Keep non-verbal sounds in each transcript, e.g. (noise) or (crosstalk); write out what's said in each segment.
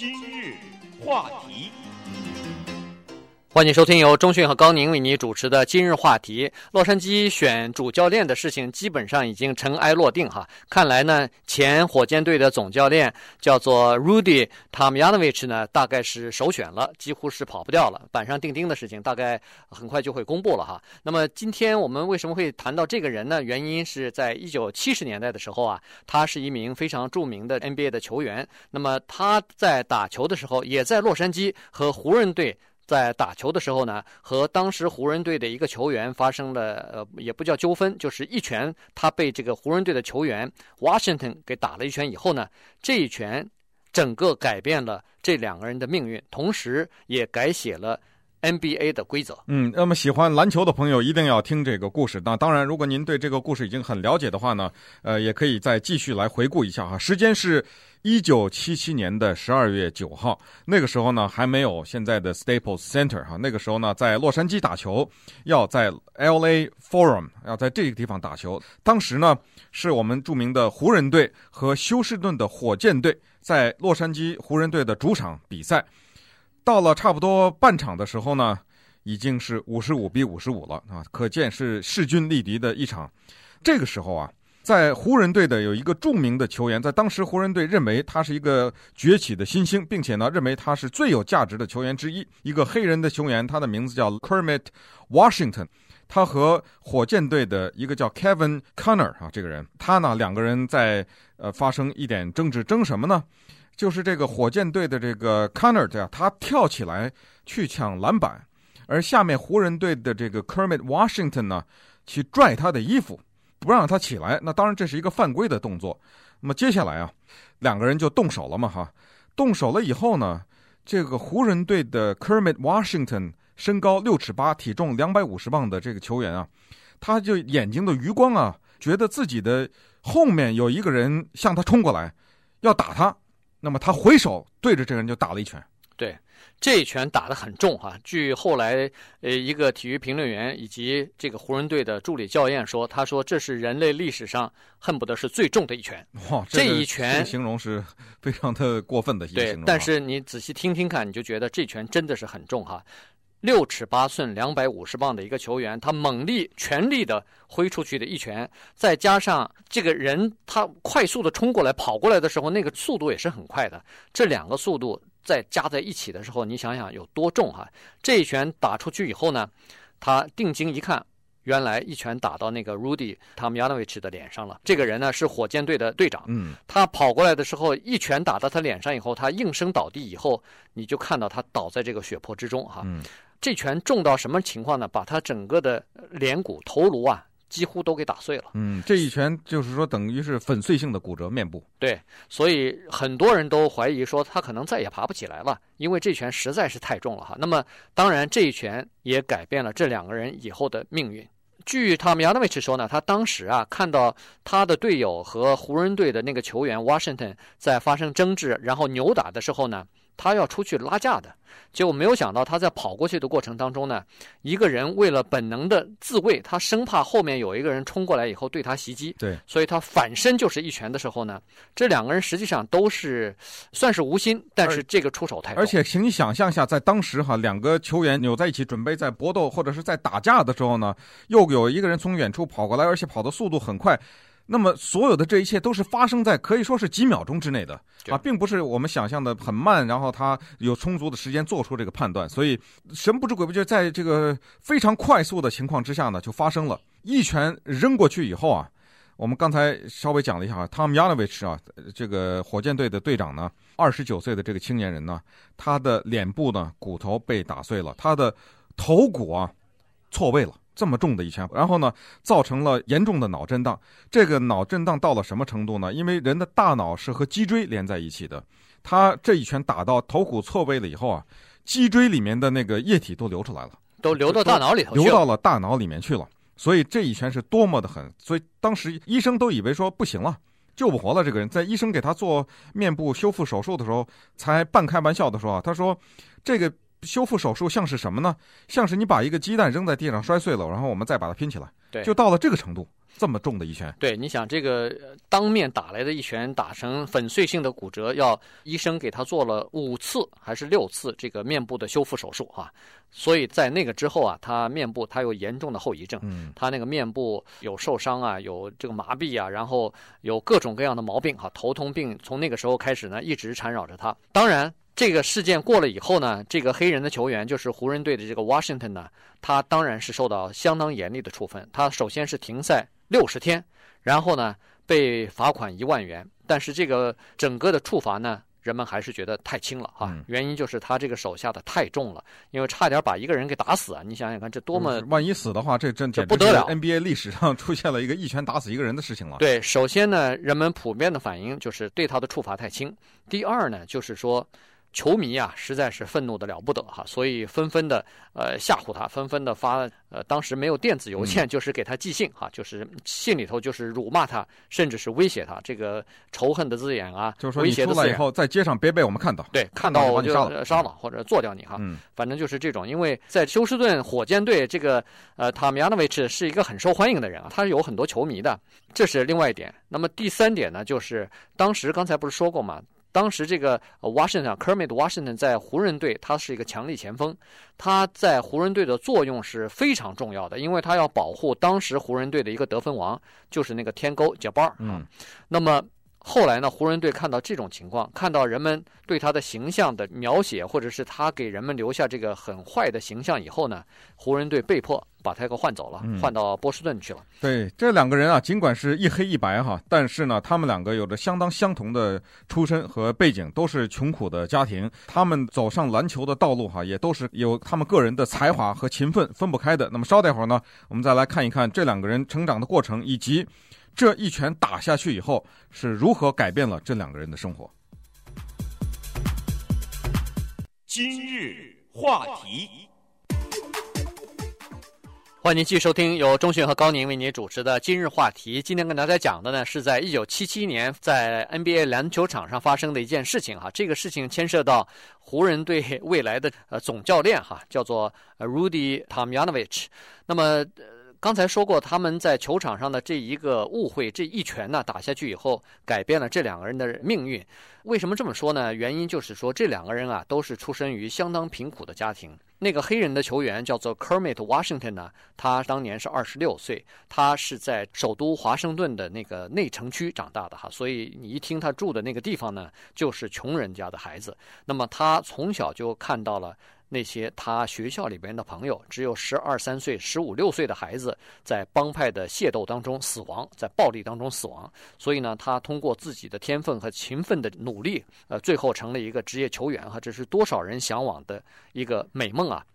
今日话题。欢迎收听由中讯和高宁为你主持的今日话题。洛杉矶选主教练的事情基本上已经尘埃落定哈。看来呢，前火箭队的总教练叫做 Rudy Tomjanovich 呢，大概是首选了，几乎是跑不掉了。板上钉钉的事情大概很快就会公布了哈。那么今天我们为什么会谈到这个人呢？原因是在一九七十年代的时候啊，他是一名非常著名的 NBA 的球员。那么他在打球的时候，也在洛杉矶和湖人队。在打球的时候呢，和当时湖人队的一个球员发生了，呃，也不叫纠纷，就是一拳，他被这个湖人队的球员 Washington 给打了一拳以后呢，这一拳整个改变了这两个人的命运，同时也改写了 NBA 的规则。嗯，那么喜欢篮球的朋友一定要听这个故事。那当然，如果您对这个故事已经很了解的话呢，呃，也可以再继续来回顾一下哈。时间是。一九七七年的十二月九号，那个时候呢，还没有现在的 Staples Center 哈，那个时候呢，在洛杉矶打球，要在 LA Forum，要在这个地方打球。当时呢，是我们著名的湖人队和休斯顿的火箭队在洛杉矶湖人队的主场比赛。到了差不多半场的时候呢，已经是五十五比五十五了啊，可见是势均力敌的一场。这个时候啊。在湖人队的有一个著名的球员，在当时湖人队认为他是一个崛起的新星，并且呢认为他是最有价值的球员之一。一个黑人的球员，他的名字叫 Kermit Washington，他和火箭队的一个叫 Kevin Connor 啊，这个人，他呢两个人在呃发生一点争执，争什么呢？就是这个火箭队的这个 Connor 呀，他跳起来去抢篮板，而下面湖人队的这个 Kermit Washington 呢去拽他的衣服。不让他起来，那当然这是一个犯规的动作。那么接下来啊，两个人就动手了嘛，哈，动手了以后呢，这个湖人队的 Kermit Washington 身高六尺八，体重两百五十磅的这个球员啊，他就眼睛的余光啊，觉得自己的后面有一个人向他冲过来，要打他，那么他回手对着这个人就打了一拳。对。这一拳打得很重哈，据后来呃一个体育评论员以及这个湖人队的助理教练说，他说这是人类历史上恨不得是最重的一拳。哇，这一拳形容是非常的过分的一个形容。对，但是你仔细听听看，你就觉得这拳真的是很重哈。六尺八寸，两百五十磅的一个球员，他猛力全力的挥出去的一拳，再加上这个人他快速的冲过来跑过来的时候，那个速度也是很快的，这两个速度。再加在一起的时候，你想想有多重哈！这一拳打出去以后呢，他定睛一看，原来一拳打到那个 Rudy Tomjanovich 的脸上了。这个人呢是火箭队的队长，嗯，他跑过来的时候，一拳打到他脸上以后，他应声倒地以后，你就看到他倒在这个血泊之中哈。嗯，这拳重到什么情况呢？把他整个的脸骨头颅啊。几乎都给打碎了。嗯，这一拳就是说等于是粉碎性的骨折面部。对，所以很多人都怀疑说他可能再也爬不起来了，因为这拳实在是太重了哈。那么当然这一拳也改变了这两个人以后的命运。据 Tomjanovich 说呢，他当时啊看到他的队友和湖人队的那个球员 Washington 在发生争执，然后扭打的时候呢。他要出去拉架的，结果没有想到他在跑过去的过程当中呢，一个人为了本能的自卫，他生怕后面有一个人冲过来以后对他袭击，对，所以他反身就是一拳的时候呢，这两个人实际上都是算是无心，但是这个出手太。而且，请你想象一下，在当时哈，两个球员扭在一起准备在搏斗或者是在打架的时候呢，又有一个人从远处跑过来，而且跑的速度很快。那么，所有的这一切都是发生在可以说是几秒钟之内的啊，并不是我们想象的很慢，然后他有充足的时间做出这个判断，所以神不知鬼不觉，在这个非常快速的情况之下呢，就发生了。一拳扔过去以后啊，我们刚才稍微讲了一下，Tom Yanovich 啊，这个火箭队的队长呢，二十九岁的这个青年人呢，他的脸部呢骨头被打碎了，他的头骨啊错位了。这么重的一拳，然后呢，造成了严重的脑震荡。这个脑震荡到了什么程度呢？因为人的大脑是和脊椎连在一起的，他这一拳打到头骨错位了以后啊，脊椎里面的那个液体都流出来了，都流到大脑里头，流到了大脑里面去了。所以这一拳是多么的狠，所以当时医生都以为说不行了，救不活了。这个人在医生给他做面部修复手术的时候，才半开玩笑的说啊，他说这个。修复手术像是什么呢？像是你把一个鸡蛋扔在地上摔碎了，然后我们再把它拼起来，对，就到了这个程度。这么重的一拳。对，你想这个当面打来的一拳，打成粉碎性的骨折，要医生给他做了五次还是六次这个面部的修复手术啊。所以在那个之后啊，他面部他有严重的后遗症，嗯，他那个面部有受伤啊，有这个麻痹啊，然后有各种各样的毛病哈，头痛病从那个时候开始呢，一直缠绕着他。当然，这个事件过了以后呢，这个黑人的球员就是湖人队的这个 Washington 呢，他当然是受到相当严厉的处分。他首先是停赛六十天，然后呢被罚款一万元。但是这个整个的处罚呢，人们还是觉得太轻了哈，原因就是他这个手下的太重了，因为差点把一个人给打死啊！你想想看，这多么……万一死的话，这真这不得了！NBA 历史上出现了一个一拳打死一个人的事情了。对，首先呢，人们普遍的反应就是对他的处罚太轻。第二呢，就是说。球迷啊，实在是愤怒的了不得哈，所以纷纷的呃吓唬他，纷纷的发呃，当时没有电子邮件，就是给他寄信哈，就是信里头就是辱骂他，甚至是威胁他，这个仇恨的字眼啊，就是说你出来以后在街上别被我们看到，对，看到我就杀了或者做掉你哈，反正就是这种，因为在休斯顿火箭队这个呃塔米亚诺维奇是一个很受欢迎的人啊，他是有很多球迷的，这是另外一点。那么第三点呢，就是当时刚才不是说过吗？当时这个 Washington Kermit Washington 在湖人队，他是一个强力前锋，他在湖人队的作用是非常重要的，因为他要保护当时湖人队的一个得分王，就是那个天勾贾巴尔。嗯，那么后来呢，湖人队看到这种情况，看到人们对他的形象的描写，或者是他给人们留下这个很坏的形象以后呢，湖人队被迫。把他给换走了，换到波士顿去了。嗯、对，这两个人啊，尽管是一黑一白哈，但是呢，他们两个有着相当相同的出身和背景，都是穷苦的家庭。他们走上篮球的道路哈，也都是有他们个人的才华和勤奋分不开的。那么稍待会儿呢，我们再来看一看这两个人成长的过程，以及这一拳打下去以后是如何改变了这两个人的生活。今日话题。欢迎您继续收听由中讯和高宁为您主持的今日话题。今天跟大家讲的呢，是在一九七七年在 NBA 篮球场上发生的一件事情哈。这个事情牵涉到湖人队未来的呃总教练哈，叫做 Rudy Tomjanovich。那么。刚才说过，他们在球场上的这一个误会，这一拳呢打下去以后，改变了这两个人的命运。为什么这么说呢？原因就是说，这两个人啊都是出身于相当贫苦的家庭。那个黑人的球员叫做 Kermit Washington 呢，他当年是二十六岁，他是在首都华盛顿的那个内城区长大的哈，所以你一听他住的那个地方呢，就是穷人家的孩子。那么他从小就看到了。那些他学校里边的朋友，只有十二三岁、十五六岁的孩子，在帮派的械斗当中死亡，在暴力当中死亡。所以呢，他通过自己的天分和勤奋的努力，呃，最后成了一个职业球员哈，这是多少人向往的一个美梦啊。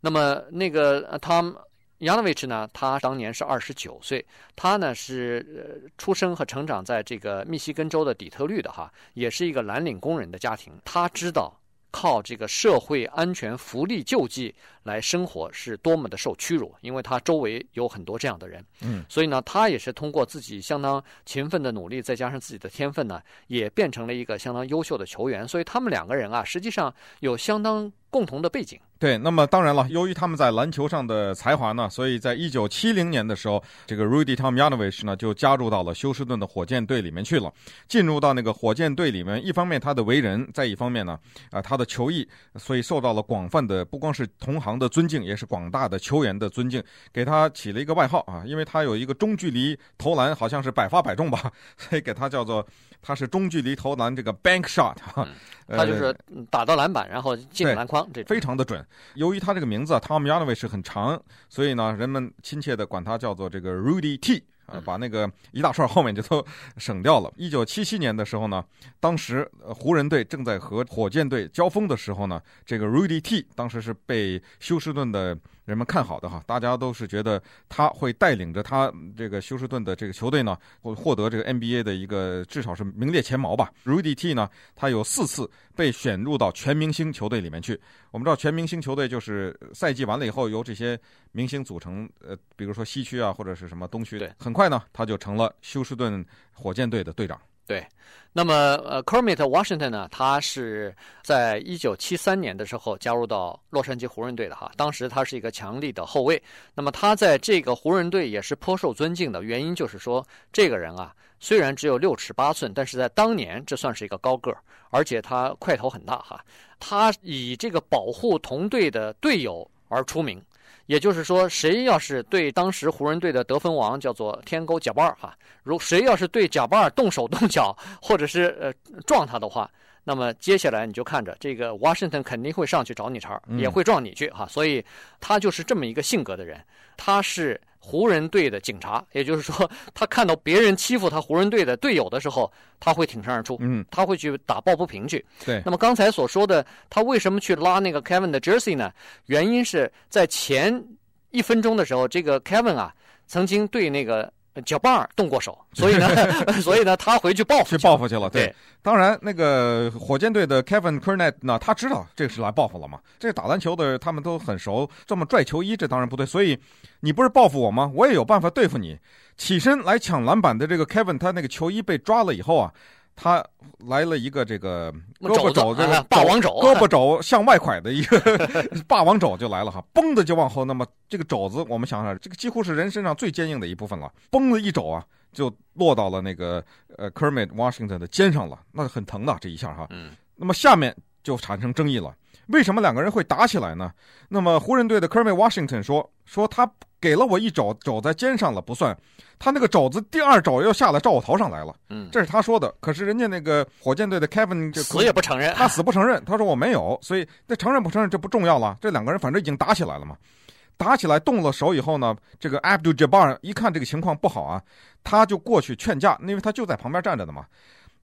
那么那个 Tom Yanovich 呢，他当年是二十九岁，他呢是出生和成长在这个密西根州的底特律的哈，也是一个蓝领工人的家庭。他知道。靠这个社会安全福利救济来生活是多么的受屈辱，因为他周围有很多这样的人，嗯，所以呢，他也是通过自己相当勤奋的努力，再加上自己的天分呢，也变成了一个相当优秀的球员。所以他们两个人啊，实际上有相当共同的背景。对，那么当然了，由于他们在篮球上的才华呢，所以在一九七零年的时候，这个 Rudy Tomjanovich 呢就加入到了休斯顿的火箭队里面去了。进入到那个火箭队里面，一方面他的为人，在一方面呢，啊，他的球艺，所以受到了广泛的不光是同行的尊敬，也是广大的球员的尊敬，给他起了一个外号啊，因为他有一个中距离投篮好像是百发百中吧，所 (laughs) 以给他叫做。他是中距离投篮这个 bank shot，他就是打到篮板，然后进篮筐，这非常的准。由于他这个名字 Tomjanovich 很长，所以呢，人们亲切的管他叫做这个 Rudy T。呃，把那个一大串后面就都省掉了。一九七七年的时候呢，当时湖人队正在和火箭队交锋的时候呢，这个 Rudy T 当时是被休斯顿的人们看好的哈，大家都是觉得他会带领着他这个休斯顿的这个球队呢，会获得这个 NBA 的一个至少是名列前茅吧。Rudy T 呢，他有四次被选入到全明星球队里面去。我们知道全明星球队就是赛季完了以后由这些明星组成，呃，比如说西区啊或者是什么东区，对，很快呢他就成了休斯顿火箭队的队长。对。那么，呃，Kermit Washington 呢，他是在一九七三年的时候加入到洛杉矶湖人队的哈。当时他是一个强力的后卫。那么他在这个湖人队也是颇受尊敬的，原因就是说，这个人啊，虽然只有六尺八寸，但是在当年这算是一个高个儿，而且他块头很大哈。他以这个保护同队的队友而出名。也就是说，谁要是对当时湖人队的得分王叫做天勾贾巴尔哈，如谁要是对贾巴尔动手动脚，或者是呃撞他的话，那么接下来你就看着这个 Washington 肯定会上去找你茬，也会撞你去哈。所以他就是这么一个性格的人，他是。湖人队的警察，也就是说，他看到别人欺负他湖人队的队友的时候，他会挺身而出，嗯，他会去打抱不平去。对。那么刚才所说的，他为什么去拉那个 Kevin 的 jersey 呢？原因是在前一分钟的时候，这个 Kevin 啊，曾经对那个。贾巴尔动过手，所以呢，(laughs) 所以呢，他回去报复去报复去了。对，对当然，那个火箭队的 Kevin Garnett 呢，他知道这个是来报复了嘛。这打篮球的他们都很熟，这么拽球衣，这当然不对。所以你不是报复我吗？我也有办法对付你。起身来抢篮板的这个 Kevin，他那个球衣被抓了以后啊。他来了一个这个胳膊肘，这个霸王肘，胳膊肘向外拐的一个 (laughs) 霸王肘就来了哈，嘣的就往后。那么这个肘子，我们想想，这个几乎是人身上最坚硬的一部分了，嘣的一肘啊，就落到了那个呃 Kermit Washington 的肩上了，那很疼的这一下哈。嗯。那么下面就产生争议了，为什么两个人会打起来呢？那么湖人队的 Kermit Washington 说说他。给了我一肘，肘在肩上了不算，他那个肘子第二肘又下来照我头上来了。嗯，这是他说的。可是人家那个火箭队的 Kevin 就死也不承认，他死不承认。他说我没有，所以那承认不承认这不重要了。这两个人反正已经打起来了嘛，打起来动了手以后呢，这个 Abdul Jabbar 一看这个情况不好啊，他就过去劝架，因为他就在旁边站着的嘛。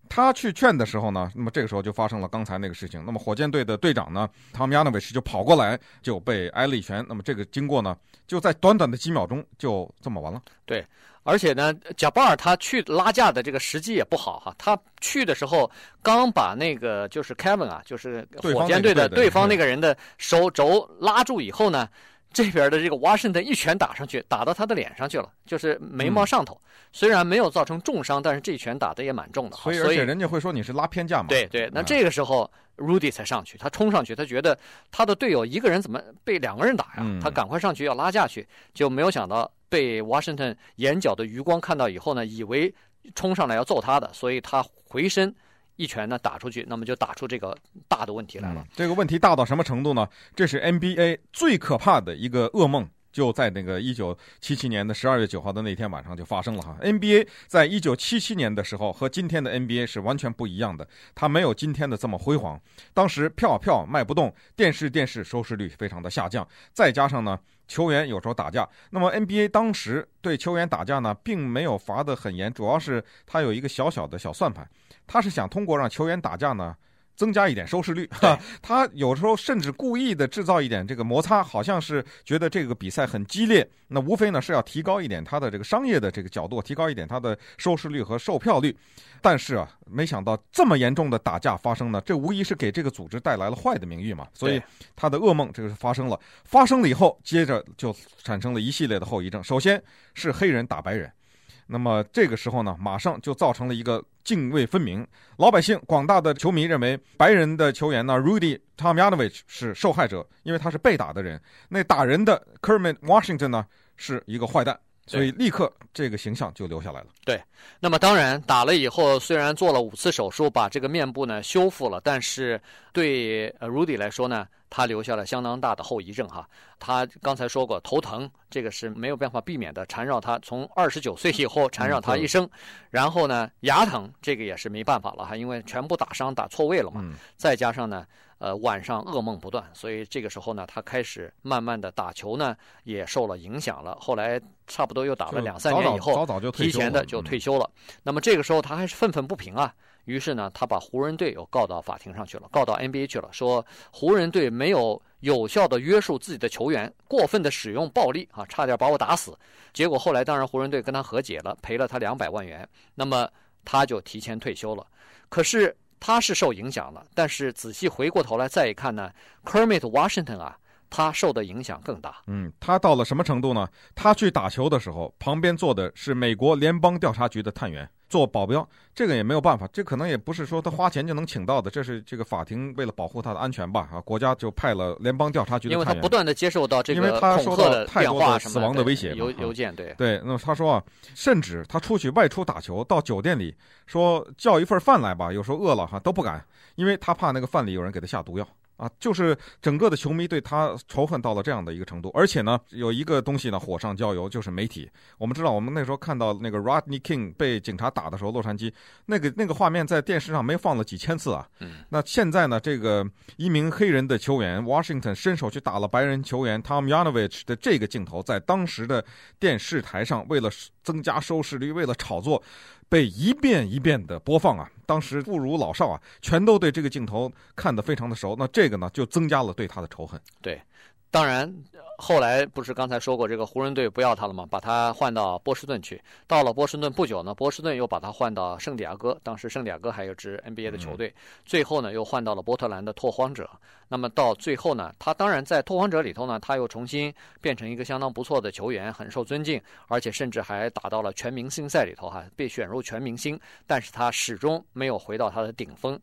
他去劝的时候呢，那么这个时候就发生了刚才那个事情。那么火箭队的队长呢，Tomjanovich 就跑过来就被挨了一拳。那么这个经过呢，就在短短的几秒钟就这么完了。对，而且呢，贾巴尔他去拉架的这个时机也不好哈。他去的时候刚把那个就是 Kevin 啊，就是火箭队的对方那个人的手肘拉住以后呢。这边的这个 Washington 一拳打上去，打到他的脸上去了，就是眉毛上头。嗯、虽然没有造成重伤，但是这一拳打的也蛮重的。所以，所以人家会说你是拉偏架嘛？对对。那这个时候、嗯、Rudy 才上去，他冲上去，他觉得他的队友一个人怎么被两个人打呀？嗯、他赶快上去要拉架去，就没有想到被 Washington 眼角的余光看到以后呢，以为冲上来要揍他的，所以他回身。一拳呢打出去，那么就打出这个大的问题来了。这个问题大到什么程度呢？这是 NBA 最可怕的一个噩梦，就在那个一九七七年的十二月九号的那天晚上就发生了哈。NBA 在一九七七年的时候和今天的 NBA 是完全不一样的，它没有今天的这么辉煌。当时票票卖不动，电视电视收视率非常的下降，再加上呢球员有时候打架，那么 NBA 当时对球员打架呢并没有罚得很严，主要是它有一个小小的小算盘。他是想通过让球员打架呢，增加一点收视率。(laughs) 他有时候甚至故意的制造一点这个摩擦，好像是觉得这个比赛很激烈。那无非呢是要提高一点他的这个商业的这个角度，提高一点他的收视率和售票率。但是啊，没想到这么严重的打架发生呢，这无疑是给这个组织带来了坏的名誉嘛。所以他的噩梦这个是发生了。发生了以后，接着就产生了一系列的后遗症。首先是黑人打白人。那么这个时候呢，马上就造成了一个泾渭分明。老百姓、广大的球迷认为，白人的球员呢，Rudy Tomjanovich 是受害者，因为他是被打的人。那打人的 Kermit Washington 呢，是一个坏蛋。所以立刻这个形象就留下来了。对，那么当然打了以后，虽然做了五次手术把这个面部呢修复了，但是对呃 Rudy 来说呢，他留下了相当大的后遗症哈。他刚才说过头疼，这个是没有办法避免的，缠绕他从二十九岁以后缠绕他一生。然后呢，牙疼这个也是没办法了哈，因为全部打伤打错位了嘛。再加上呢。呃，晚上噩梦不断，所以这个时候呢，他开始慢慢的打球呢，也受了影响了。后来差不多又打了两三年以后，早早就提前的就退休了。那么这个时候他还是愤愤不平啊，于是呢，他把湖人队又告到法庭上去了，告到 NBA 去了，说湖人队没有有效的约束自己的球员，过分的使用暴力啊，差点把我打死。结果后来当然湖人队跟他和解了，赔了他两百万元，那么他就提前退休了。可是。他是受影响了，但是仔细回过头来再一看呢，Kermit Washington 啊，他受的影响更大。嗯，他到了什么程度呢？他去打球的时候，旁边坐的是美国联邦调查局的探员。做保镖，这个也没有办法，这可能也不是说他花钱就能请到的，这是这个法庭为了保护他的安全吧啊，国家就派了联邦调查局的因为他不断的接受到这个因为他收到太多的死亡的威胁，邮邮件对对，那么他说啊，甚至他出去外出打球，到酒店里说叫一份饭来吧，有时候饿了哈都不敢，因为他怕那个饭里有人给他下毒药。啊，就是整个的球迷对他仇恨到了这样的一个程度，而且呢，有一个东西呢火上浇油，就是媒体。我们知道，我们那时候看到那个 Rodney King 被警察打的时候，洛杉矶那个那个画面在电视上没放了几千次啊。嗯。那现在呢，这个一名黑人的球员 Washington 伸手去打了白人球员 Tom Yanovich 的这个镜头，在当时的电视台上，为了增加收视率，为了炒作。被一遍一遍的播放啊，当时妇孺老少啊，全都对这个镜头看得非常的熟。那这个呢，就增加了对他的仇恨。对，当然。后来不是刚才说过这个湖人队不要他了吗？把他换到波士顿去。到了波士顿不久呢，波士顿又把他换到圣地亚哥。当时圣地亚哥还有支 NBA 的球队。最后呢，又换到了波特兰的拓荒者。那么到最后呢，他当然在拓荒者里头呢，他又重新变成一个相当不错的球员，很受尊敬，而且甚至还打到了全明星赛里头哈，被选入全明星。但是他始终没有回到他的顶峰。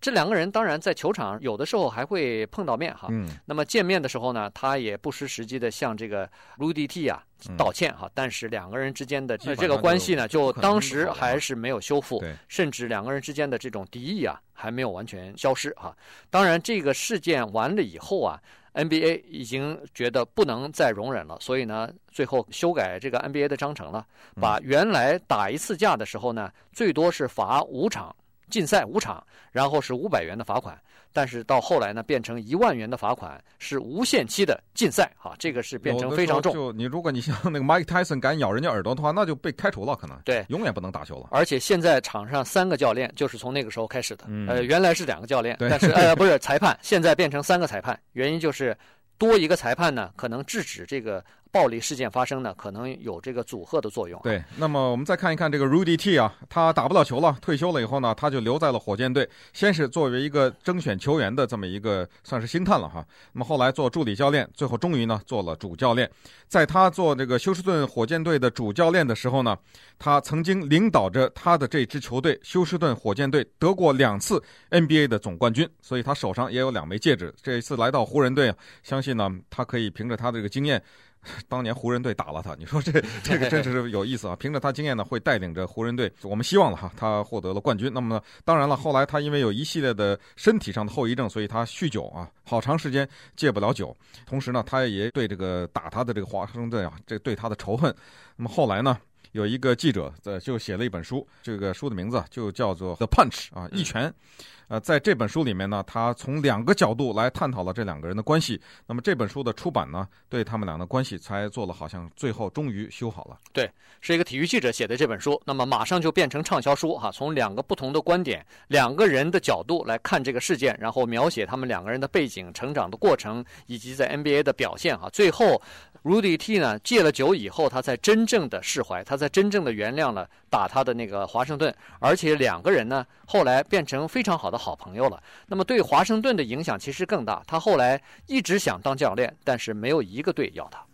这两个人当然在球场有的时候还会碰到面哈，嗯，那么见面的时候呢，他也不失时机的向这个 Rudy T 啊道歉哈，但是两个人之间的这个关系呢，就当时还是没有修复，甚至两个人之间的这种敌意啊还没有完全消失哈。当然，这个事件完了以后啊，NBA 已经觉得不能再容忍了，所以呢，最后修改这个 NBA 的章程了，把原来打一次架的时候呢，最多是罚五场。禁赛五场，然后是五百元的罚款，但是到后来呢，变成一万元的罚款，是无限期的禁赛，啊，这个是变成非常重。就你如果你像那个 Mike Tyson 敢咬人家耳朵的话，那就被开除了，可能对，永远不能打球了。而且现在场上三个教练就是从那个时候开始的，嗯、呃，原来是两个教练，但是 (laughs) 呃不是裁判，现在变成三个裁判，原因就是多一个裁判呢，可能制止这个。暴力事件发生呢，可能有这个阻吓的作用。对，那么我们再看一看这个 Rudy T 啊，他打不了球了，退休了以后呢，他就留在了火箭队。先是作为一个征选球员的这么一个算是星探了哈，那么后来做助理教练，最后终于呢做了主教练。在他做这个休斯顿火箭队的主教练的时候呢，他曾经领导着他的这支球队休斯顿火箭队得过两次 NBA 的总冠军，所以他手上也有两枚戒指。这一次来到湖人队，相信呢他可以凭着他的这个经验。(laughs) 当年湖人队打了他，你说这这个真是有意思啊！凭着他经验呢，会带领着湖人队，我们希望了哈，他获得了冠军。那么呢，当然了，后来他因为有一系列的身体上的后遗症，所以他酗酒啊，好长时间戒不了酒。同时呢，他也对这个打他的这个华盛顿啊，这对他的仇恨。那么后来呢，有一个记者在就写了一本书，这个书的名字就叫做《The Punch》啊，一拳。呃，在这本书里面呢，他从两个角度来探讨了这两个人的关系。那么这本书的出版呢，对他们俩的关系才做了，好像最后终于修好了。对，是一个体育记者写的这本书，那么马上就变成畅销书哈。从两个不同的观点、两个人的角度来看这个事件，然后描写他们两个人的背景、成长的过程以及在 NBA 的表现哈。最后，Rudy T 呢戒了酒以后，他才真正的释怀，他才真正的原谅了打他的那个华盛顿，而且两个人呢后来变成非常好的。好朋友了，那么对华盛顿的影响其实更大。他后来一直想当教练，但是没有一个队要他。